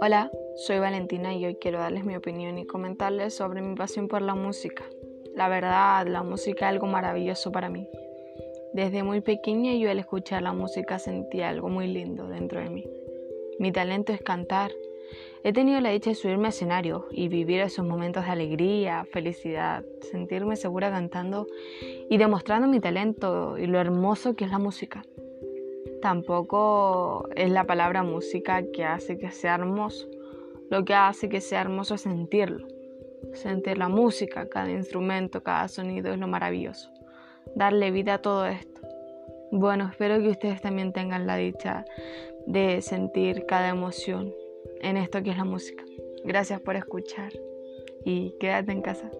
Hola, soy Valentina y hoy quiero darles mi opinión y comentarles sobre mi pasión por la música. La verdad, la música es algo maravilloso para mí. Desde muy pequeña yo al escuchar la música sentía algo muy lindo dentro de mí. Mi talento es cantar. He tenido la dicha de subirme a escenario y vivir esos momentos de alegría, felicidad, sentirme segura cantando y demostrando mi talento y lo hermoso que es la música. Tampoco es la palabra música que hace que sea hermoso. Lo que hace que sea hermoso es sentirlo. Sentir la música, cada instrumento, cada sonido es lo maravilloso. Darle vida a todo esto. Bueno, espero que ustedes también tengan la dicha de sentir cada emoción en esto que es la música. Gracias por escuchar y quédate en casa.